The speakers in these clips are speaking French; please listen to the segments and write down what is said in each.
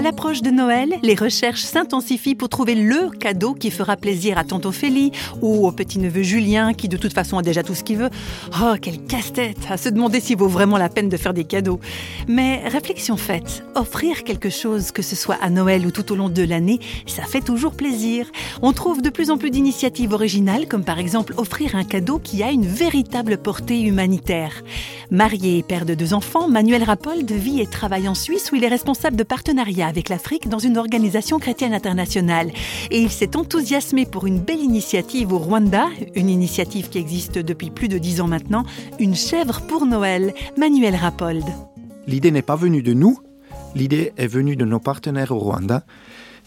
À l'approche de Noël, les recherches s'intensifient pour trouver le cadeau qui fera plaisir à tonton Ophélie ou au petit-neveu Julien qui de toute façon a déjà tout ce qu'il veut. Oh, quel casse-tête à se demander s'il vaut vraiment la peine de faire des cadeaux. Mais réflexion faite, offrir quelque chose, que ce soit à Noël ou tout au long de l'année, ça fait toujours plaisir. On trouve de plus en plus d'initiatives originales comme par exemple offrir un cadeau qui a une véritable portée humanitaire. Marié et père de deux enfants, Manuel Rapold vit et travaille en Suisse où il est responsable de partenariat avec l'Afrique dans une organisation chrétienne internationale. Et il s'est enthousiasmé pour une belle initiative au Rwanda, une initiative qui existe depuis plus de dix ans maintenant, une chèvre pour Noël. Manuel Rapold. L'idée n'est pas venue de nous, l'idée est venue de nos partenaires au Rwanda.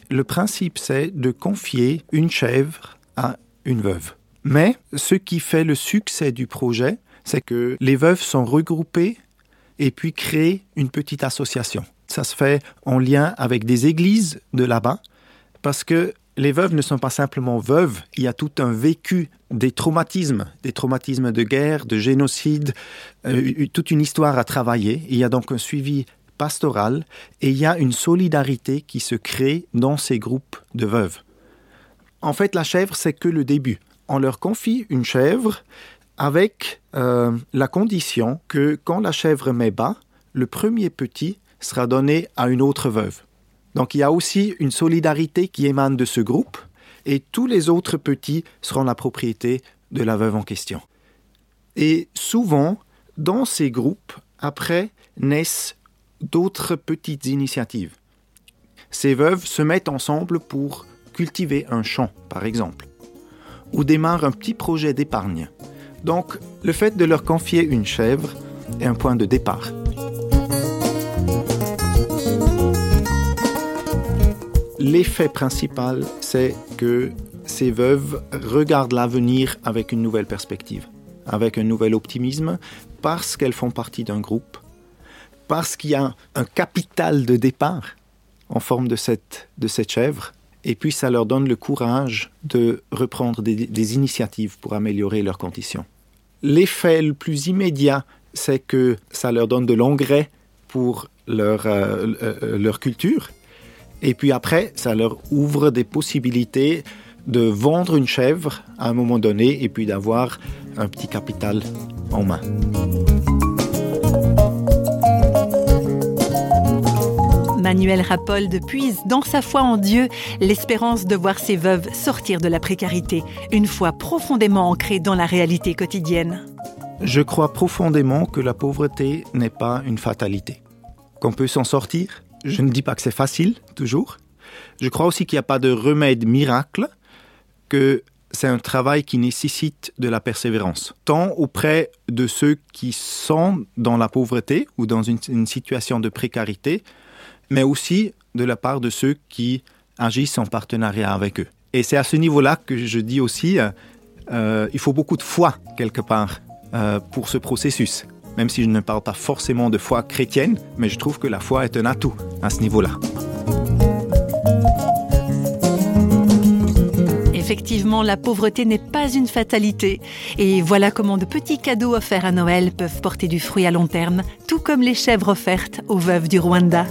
Le principe, c'est de confier une chèvre à une veuve. Mais ce qui fait le succès du projet, c'est que les veuves sont regroupées et puis créent une petite association. Ça se fait en lien avec des églises de là-bas, parce que les veuves ne sont pas simplement veuves, il y a tout un vécu des traumatismes, des traumatismes de guerre, de génocide, euh, toute une histoire à travailler. Il y a donc un suivi pastoral et il y a une solidarité qui se crée dans ces groupes de veuves. En fait, la chèvre, c'est que le début. On leur confie une chèvre avec euh, la condition que quand la chèvre met bas, le premier petit sera donné à une autre veuve. Donc il y a aussi une solidarité qui émane de ce groupe et tous les autres petits seront la propriété de la veuve en question. Et souvent, dans ces groupes, après, naissent d'autres petites initiatives. Ces veuves se mettent ensemble pour cultiver un champ, par exemple, ou démarrent un petit projet d'épargne. Donc, le fait de leur confier une chèvre est un point de départ. L'effet principal, c'est que ces veuves regardent l'avenir avec une nouvelle perspective, avec un nouvel optimisme, parce qu'elles font partie d'un groupe, parce qu'il y a un capital de départ en forme de cette, de cette chèvre, et puis ça leur donne le courage de reprendre des, initiatives pour améliorer leurs conditions. L'effet le plus immédiat, c'est que ça leur donne de l'engrais pour leur, euh, euh, leur culture, et puis après, ça leur ouvre des possibilités de vendre une chèvre à un moment donné et puis d'avoir un petit capital en main. Manuel Rapold puise dans sa foi en Dieu l'espérance de voir ses veuves sortir de la précarité, une foi profondément ancrée dans la réalité quotidienne. Je crois profondément que la pauvreté n'est pas une fatalité, qu'on peut s'en sortir, je ne dis pas que c'est facile, toujours. Je crois aussi qu'il n'y a pas de remède miracle, que c'est un travail qui nécessite de la persévérance, tant auprès de ceux qui sont dans la pauvreté ou dans une, situation de précarité, mais aussi de la part de ceux qui agissent en partenariat avec eux. Et c'est à ce niveau-là que je dis aussi, euh, euh, il faut beaucoup de foi quelque part euh, pour ce processus même si je ne parle pas forcément de foi chrétienne, mais je trouve que la foi est un atout à ce niveau-là. Effectivement, la pauvreté n'est pas une fatalité. Et voilà comment de petits cadeaux offerts à Noël peuvent porter du fruit à long terme, tout comme les chèvres offertes aux veuves du Rwanda.